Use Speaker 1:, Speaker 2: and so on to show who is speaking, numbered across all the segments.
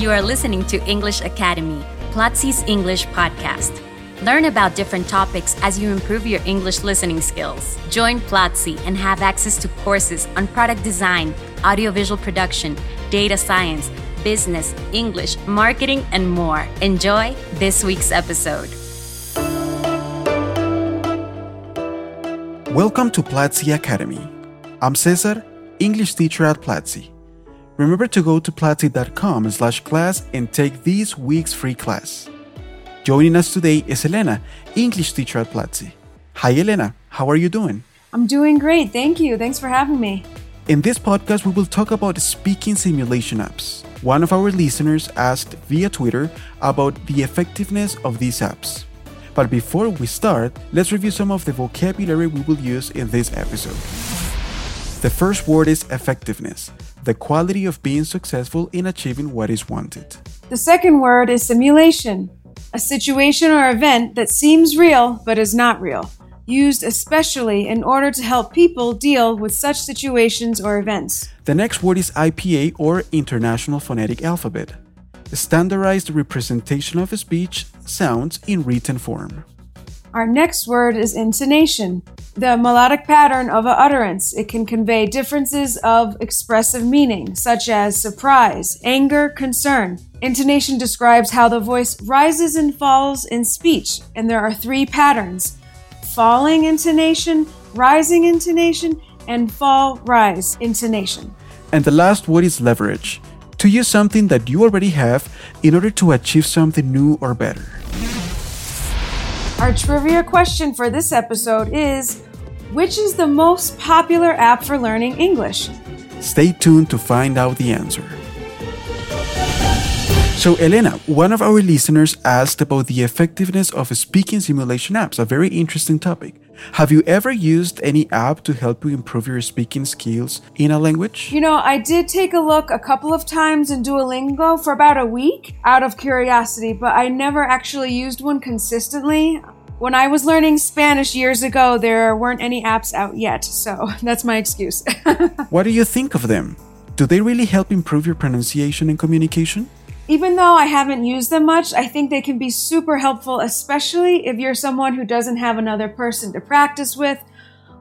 Speaker 1: You are listening to English Academy, Platzi's English podcast. Learn about different topics as you improve your English listening skills. Join Platzi and have access to courses on product design, audiovisual production, data science, business, English, marketing, and more. Enjoy this week's episode.
Speaker 2: Welcome to Platzi Academy. I'm Cesar, English teacher at Platzi. Remember to go to platzi.com slash class and take this week's free class. Joining us today is Elena, English teacher at Platzi. Hi, Elena. How are you doing?
Speaker 3: I'm doing great. Thank you. Thanks for having me.
Speaker 2: In this podcast, we will talk about speaking simulation apps. One of our listeners asked via Twitter about the effectiveness of these apps. But before we start, let's review some of the vocabulary we will use in this episode. The first word is effectiveness, the quality of being successful in achieving what is wanted.
Speaker 3: The second word is simulation, a situation or event that seems real but is not real, used especially in order to help people deal with such situations or events.
Speaker 2: The next word is IPA or International Phonetic Alphabet, a standardized representation of speech sounds in written form.
Speaker 3: Our next word is intonation, the melodic pattern of an utterance. It can convey differences of expressive meaning, such as surprise, anger, concern. Intonation describes how the voice rises and falls in speech, and there are three patterns falling intonation, rising intonation, and fall rise intonation.
Speaker 2: And the last word is leverage, to use something that you already have in order to achieve something new or better.
Speaker 3: Our trivia question for this episode is Which is the most popular app for learning English?
Speaker 2: Stay tuned to find out the answer. So, Elena, one of our listeners asked about the effectiveness of speaking simulation apps, a very interesting topic. Have you ever used any app to help you improve your speaking skills in a language?
Speaker 3: You know, I did take a look a couple of times in Duolingo for about a week out of curiosity, but I never actually used one consistently. When I was learning Spanish years ago, there weren't any apps out yet, so that's my excuse.
Speaker 2: what do you think of them? Do they really help improve your pronunciation and communication?
Speaker 3: Even though I haven't used them much, I think they can be super helpful, especially if you're someone who doesn't have another person to practice with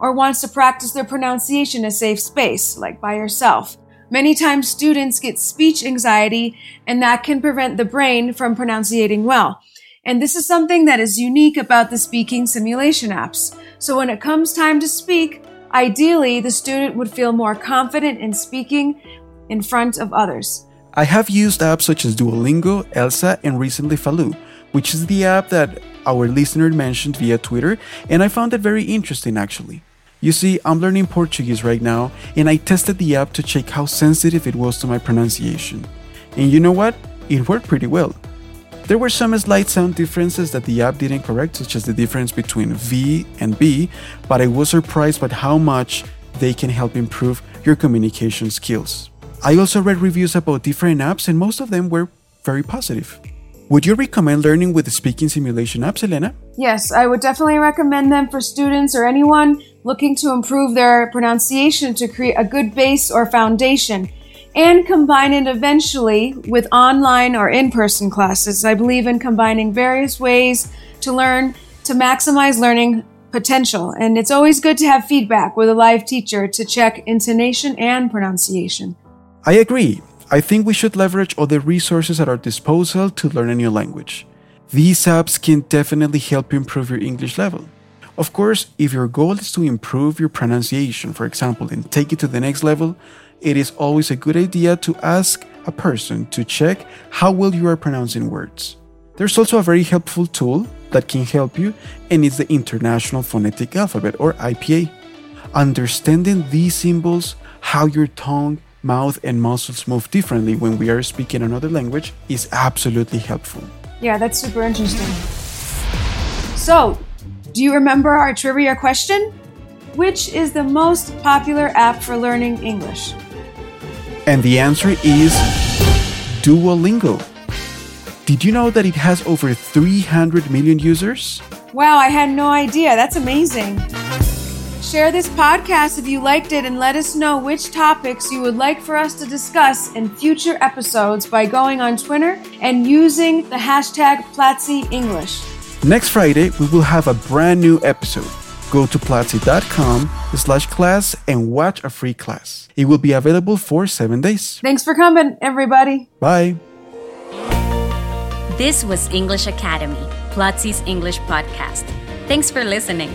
Speaker 3: or wants to practice their pronunciation in a safe space, like by yourself. Many times students get speech anxiety and that can prevent the brain from pronouncing well. And this is something that is unique about the speaking simulation apps. So when it comes time to speak, ideally the student would feel more confident in speaking in front of others.
Speaker 2: I have used apps such as Duolingo, Elsa, and recently Falou, which is the app that our listener mentioned via Twitter, and I found it very interesting actually. You see, I'm learning Portuguese right now, and I tested the app to check how sensitive it was to my pronunciation. And you know what? It worked pretty well. There were some slight sound differences that the app didn't correct, such as the difference between V and B, but I was surprised by how much they can help improve your communication skills. I also read reviews about different apps, and most of them were very positive. Would you recommend learning with speaking simulation apps, Elena?
Speaker 3: Yes, I would definitely recommend them for students or anyone looking to improve their pronunciation to create a good base or foundation and combine it eventually with online or in person classes. I believe in combining various ways to learn to maximize learning potential. And it's always good to have feedback with a live teacher to check intonation and pronunciation.
Speaker 2: I agree. I think we should leverage all the resources at our disposal to learn a new language. These apps can definitely help you improve your English level. Of course, if your goal is to improve your pronunciation, for example, and take it to the next level, it is always a good idea to ask a person to check how well you are pronouncing words. There's also a very helpful tool that can help you, and it's the International Phonetic Alphabet or IPA. Understanding these symbols, how your tongue, mouth, and muscles move differently when we are speaking another language is absolutely helpful.
Speaker 3: Yeah, that's super interesting. So, do you remember our trivia question? Which is the most popular app for learning English?
Speaker 2: And the answer is Duolingo. Did you know that it has over 300 million users?
Speaker 3: Wow, I had no idea. That's amazing. Share this podcast if you liked it and let us know which topics you would like for us to discuss in future episodes by going on Twitter and using the hashtag Platzi English.
Speaker 2: Next Friday, we will have a brand new episode. Go to platzi.com slash class and watch a free class. It will be available for seven days.
Speaker 3: Thanks for coming, everybody.
Speaker 2: Bye.
Speaker 1: This was English Academy, Platzi's English podcast. Thanks for listening.